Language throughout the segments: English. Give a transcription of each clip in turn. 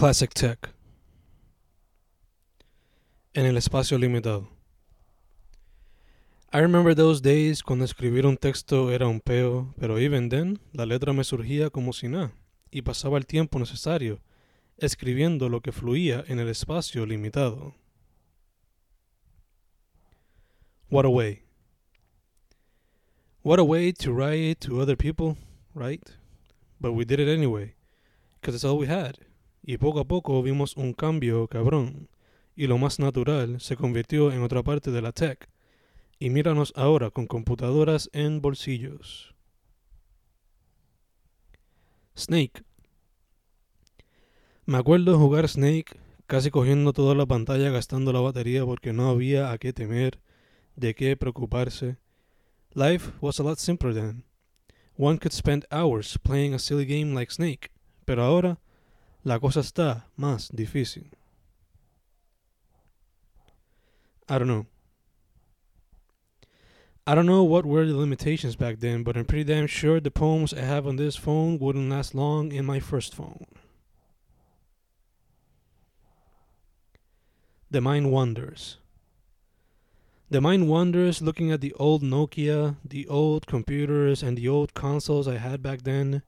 Classic Tech. En el espacio limitado. I remember those days cuando escribir un texto era un peo, pero even then la letra me surgía como si nada, y pasaba el tiempo necesario escribiendo lo que fluía en el espacio limitado. What a way. What a way to write to other people, right? But we did it anyway, because it's all we had. Y poco a poco vimos un cambio cabrón, y lo más natural se convirtió en otra parte de la tech. Y míranos ahora con computadoras en bolsillos. Snake. Me acuerdo jugar Snake casi cogiendo toda la pantalla gastando la batería porque no había a qué temer, de qué preocuparse. Life was a lot simpler then. One could spend hours playing a silly game like Snake, pero ahora la cosa está más difícil. I don't know. I don't know what were the limitations back then, but I'm pretty damn sure the poems I have on this phone wouldn't last long in my first phone. The mind wanders. The mind wanders looking at the old Nokia, the old computers, and the old consoles I had back then.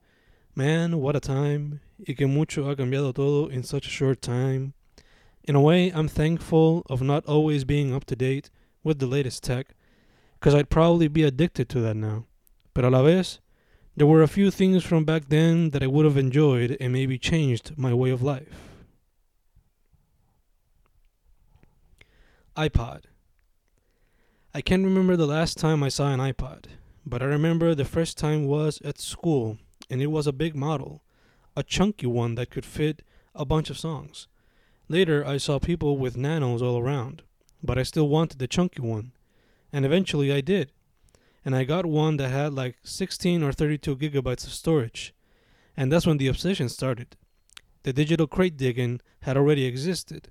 Man, what a time. Y que mucho ha cambiado todo in such a short time. In a way, I'm thankful of not always being up to date with the latest tech, because I'd probably be addicted to that now. But a la vez, there were a few things from back then that I would have enjoyed and maybe changed my way of life. iPod. I can't remember the last time I saw an iPod, but I remember the first time was at school, and it was a big model, a chunky one that could fit a bunch of songs. Later, I saw people with nanos all around, but I still wanted the chunky one, and eventually I did. And I got one that had like 16 or 32 gigabytes of storage, and that's when the obsession started. The digital crate digging had already existed,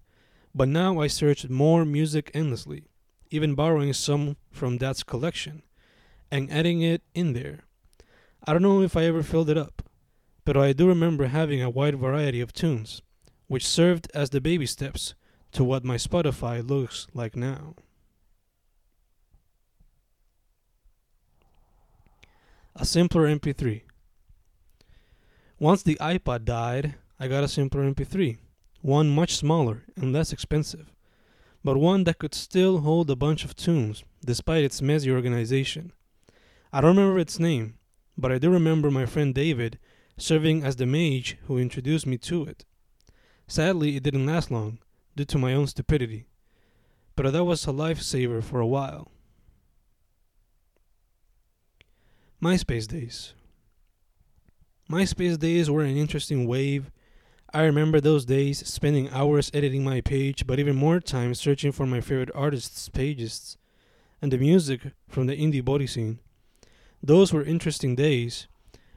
but now I searched more music endlessly, even borrowing some from Dad's collection and adding it in there. I don't know if I ever filled it up, but I do remember having a wide variety of tunes, which served as the baby steps to what my Spotify looks like now. A simpler MP3. Once the iPod died, I got a simpler MP3 one much smaller and less expensive, but one that could still hold a bunch of tunes despite its messy organization. I don't remember its name, but I do remember my friend David serving as the mage who introduced me to it. Sadly, it didn't last long, due to my own stupidity, but that was a lifesaver for a while. MySpace days. MySpace days were an interesting wave I remember those days spending hours editing my page, but even more time searching for my favorite artists' pages and the music from the indie body scene. Those were interesting days,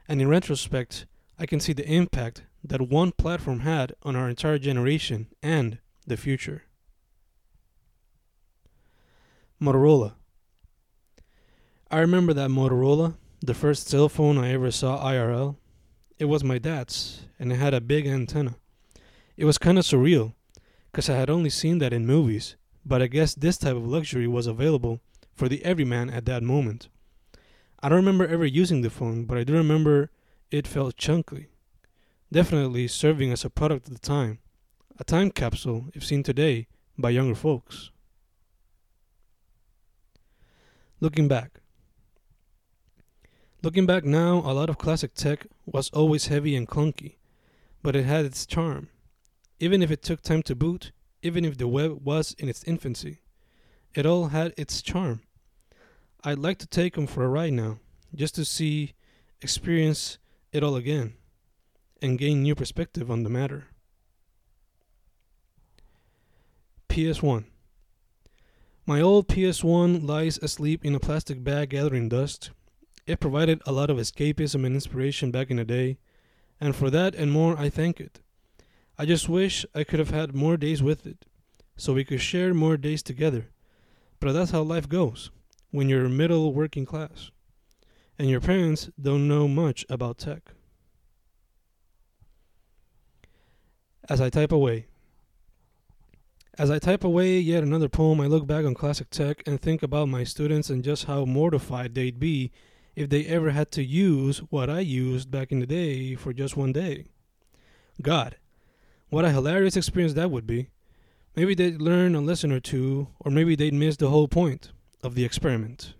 and in retrospect, I can see the impact that one platform had on our entire generation and the future. Motorola. I remember that Motorola, the first cell phone I ever saw IRL. It was my dad's, and it had a big antenna. It was kind of surreal, because I had only seen that in movies, but I guess this type of luxury was available for the everyman at that moment. I don't remember ever using the phone, but I do remember it felt chunky. Definitely serving as a product of the time, a time capsule if seen today by younger folks. Looking back, Looking back now, a lot of classic tech was always heavy and clunky, but it had its charm. Even if it took time to boot, even if the web was in its infancy, it all had its charm. I'd like to take 'em for a ride now, just to see, experience it all again, and gain new perspective on the matter. PS1 My old PS1 lies asleep in a plastic bag gathering dust it provided a lot of escapism and inspiration back in the day, and for that and more, I thank it. I just wish I could have had more days with it, so we could share more days together. But that's how life goes when you're middle working class, and your parents don't know much about tech. As I type away. As I type away yet another poem, I look back on classic tech and think about my students and just how mortified they'd be if they ever had to use what I used back in the day for just one day. God, what a hilarious experience that would be. Maybe they'd learn a lesson or two, or maybe they'd miss the whole point of the experiment.